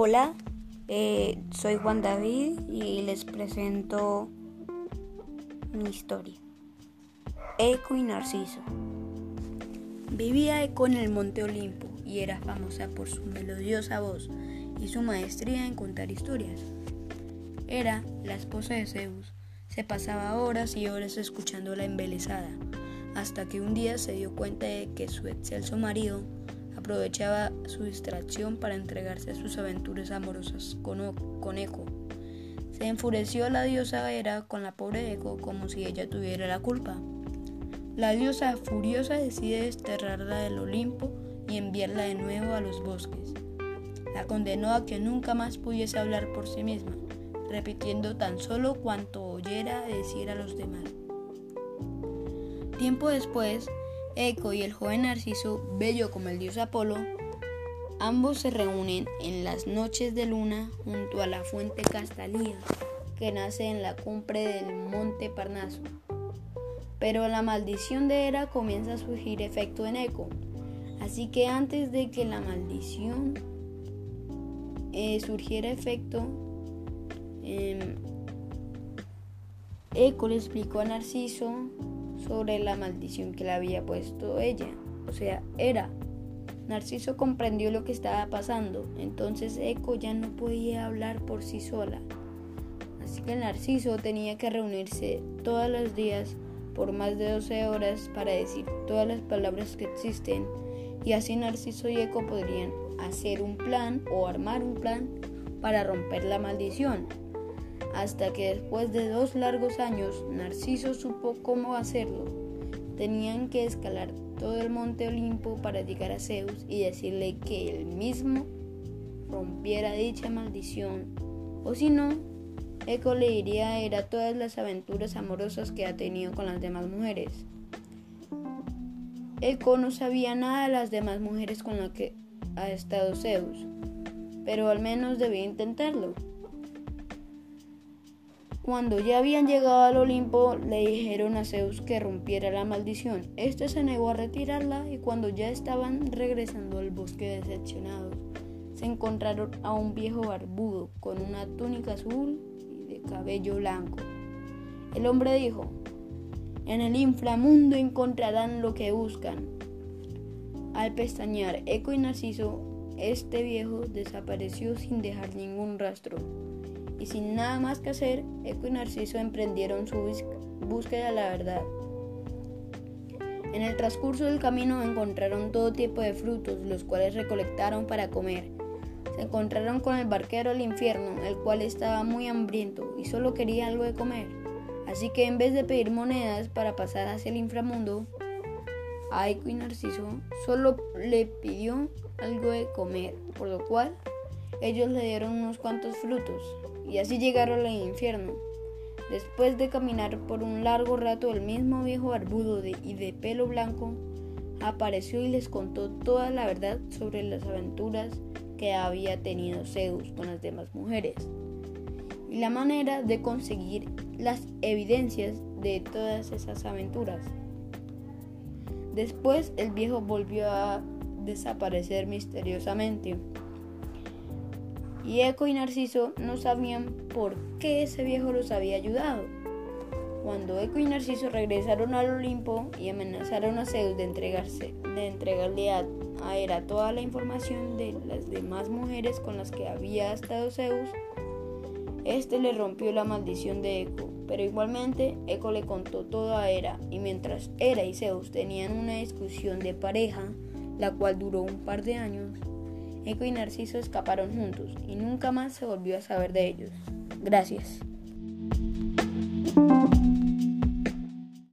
Hola, eh, soy Juan David y les presento mi historia. Eco y Narciso. Vivía Eco en el Monte Olimpo y era famosa por su melodiosa voz y su maestría en contar historias. Era la esposa de Zeus. Se pasaba horas y horas escuchando la embelesada, hasta que un día se dio cuenta de que su excelso marido aprovechaba su distracción para entregarse a sus aventuras amorosas con, con Eco. Se enfureció la diosa Hera con la pobre Eco como si ella tuviera la culpa. La diosa furiosa decide desterrarla del Olimpo y enviarla de nuevo a los bosques. La condenó a que nunca más pudiese hablar por sí misma, repitiendo tan solo cuanto oyera decir a los demás. Tiempo después, Eco y el joven Narciso, bello como el dios Apolo, ambos se reúnen en las noches de luna junto a la fuente Castalía, que nace en la cumbre del monte Parnaso. Pero la maldición de Hera comienza a surgir efecto en Eco, así que antes de que la maldición eh, surgiera efecto, eh, Eco le explicó a Narciso sobre la maldición que le había puesto ella, o sea, era. Narciso comprendió lo que estaba pasando, entonces Eco ya no podía hablar por sí sola. Así que Narciso tenía que reunirse todos los días por más de 12 horas para decir todas las palabras que existen y así Narciso y Eco podrían hacer un plan o armar un plan para romper la maldición hasta que después de dos largos años Narciso supo cómo hacerlo. Tenían que escalar todo el monte Olimpo para llegar a Zeus y decirle que él mismo rompiera dicha maldición, o si no, Eco le diría a todas las aventuras amorosas que ha tenido con las demás mujeres. Eco no sabía nada de las demás mujeres con las que ha estado Zeus, pero al menos debía intentarlo. Cuando ya habían llegado al Olimpo, le dijeron a Zeus que rompiera la maldición. Este se negó a retirarla y cuando ya estaban regresando al bosque decepcionados, se encontraron a un viejo barbudo con una túnica azul y de cabello blanco. El hombre dijo, en el inframundo encontrarán lo que buscan. Al pestañear Eco y Narciso, este viejo desapareció sin dejar ningún rastro y sin nada más que hacer, Eco y Narciso emprendieron su búsqueda de la verdad. En el transcurso del camino encontraron todo tipo de frutos, los cuales recolectaron para comer. Se encontraron con el barquero del infierno, el cual estaba muy hambriento y solo quería algo de comer. Así que en vez de pedir monedas para pasar hacia el inframundo, Eco y Narciso solo le pidió algo de comer, por lo cual ellos le dieron unos cuantos frutos y así llegaron al infierno. Después de caminar por un largo rato, el mismo viejo barbudo y de pelo blanco apareció y les contó toda la verdad sobre las aventuras que había tenido Zeus con las demás mujeres y la manera de conseguir las evidencias de todas esas aventuras. Después el viejo volvió a desaparecer misteriosamente y Eco y Narciso no sabían por qué ese viejo los había ayudado. Cuando Eco y Narciso regresaron al Olimpo y amenazaron a Zeus de, entregarse, de entregarle a, a Hera toda la información de las demás mujeres con las que había estado Zeus, este le rompió la maldición de Eco, pero igualmente Eco le contó todo a Hera y mientras Hera y Zeus tenían una discusión de pareja, la cual duró un par de años, Eco y Narciso escaparon juntos y nunca más se volvió a saber de ellos. Gracias.